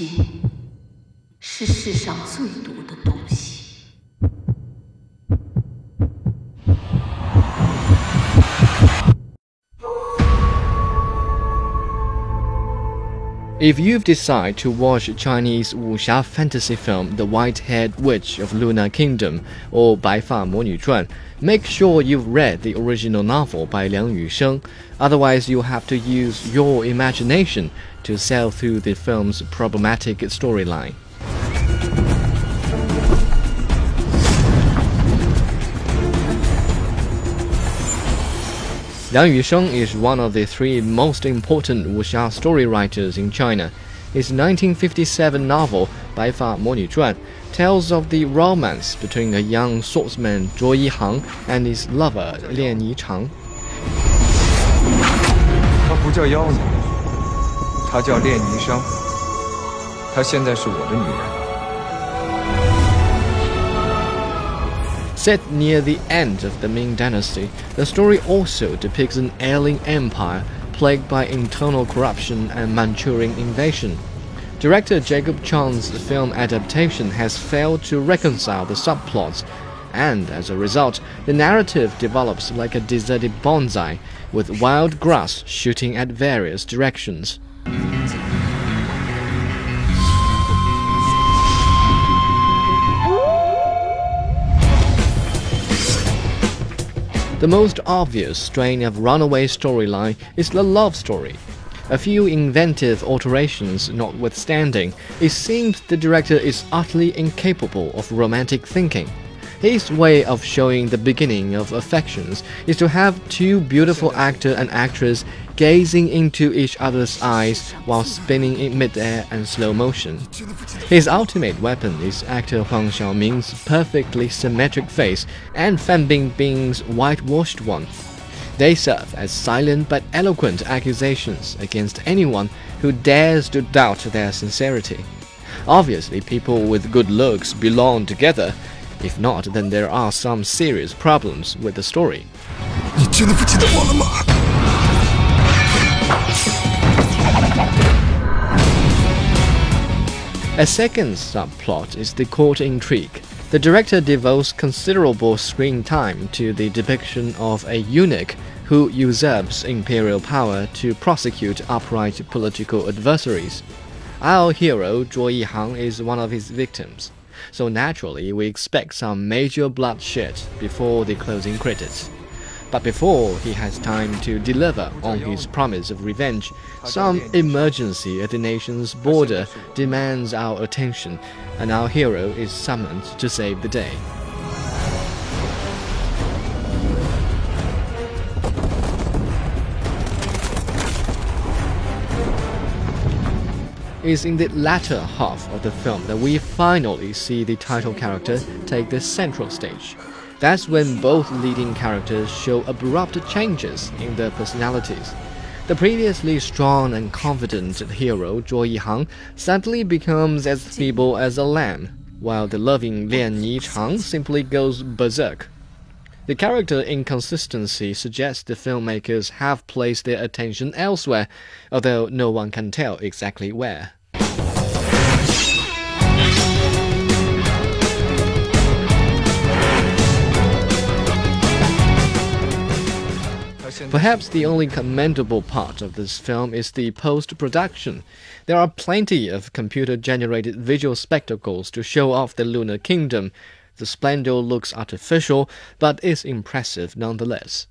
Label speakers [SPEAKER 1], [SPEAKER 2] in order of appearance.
[SPEAKER 1] 情是世上最毒的毒。
[SPEAKER 2] If you've decided to watch Chinese wuxia fantasy film The White-Haired Witch of Lunar Kingdom or Bai Fa Mo Nu Zhuan, make sure you've read the original novel by Liang Yusheng. Otherwise, you'll have to use your imagination to sail through the film's problematic storyline. Liang Yusheng is one of the three most important wuxia story writers in China. His 1957 novel, Bai Fa Mo Nu Zhuan, tells of the romance between a young swordsman Zhuo Yihang and his lover Lian Yichang.
[SPEAKER 3] 他不叫妖女，她叫练霓裳，她现在是我的女人。
[SPEAKER 2] Set near the end of the Ming Dynasty, the story also depicts an ailing empire plagued by internal corruption and Manchurian invasion. Director Jacob Chan's film adaptation has failed to reconcile the subplots, and as a result, the narrative develops like a deserted bonsai, with wild grass shooting at various directions. The most obvious strain of runaway storyline is the love story. A few inventive alterations notwithstanding, it seems the director is utterly incapable of romantic thinking. His way of showing the beginning of affections is to have two beautiful actor and actress gazing into each other's eyes while spinning in midair and slow motion. His ultimate weapon is actor Huang Xiaoming's perfectly symmetric face and Fan Bingbing's whitewashed one. They serve as silent but eloquent accusations against anyone who dares to doubt their sincerity. Obviously, people with good looks belong together, if not, then there are some serious problems with the story. A second subplot is the court intrigue. The director devotes considerable screen time to the depiction of a eunuch who usurps imperial power to prosecute upright political adversaries. Our hero, Zhuo Yihang, is one of his victims so naturally we expect some major bloodshed before the closing credits. But before he has time to deliver on his promise of revenge, some emergency at the nation's border demands our attention, and our hero is summoned to save the day. Is in the latter half of the film that we finally see the title character take the central stage. That's when both leading characters show abrupt changes in their personalities. The previously strong and confident hero Zhuo Yihang suddenly becomes as feeble as a lamb, while the loving Lian Yichang simply goes berserk. The character inconsistency suggests the filmmakers have placed their attention elsewhere, although no one can tell exactly where. Perhaps the only commendable part of this film is the post production. There are plenty of computer generated visual spectacles to show off the lunar kingdom. The splendor looks artificial, but is impressive nonetheless.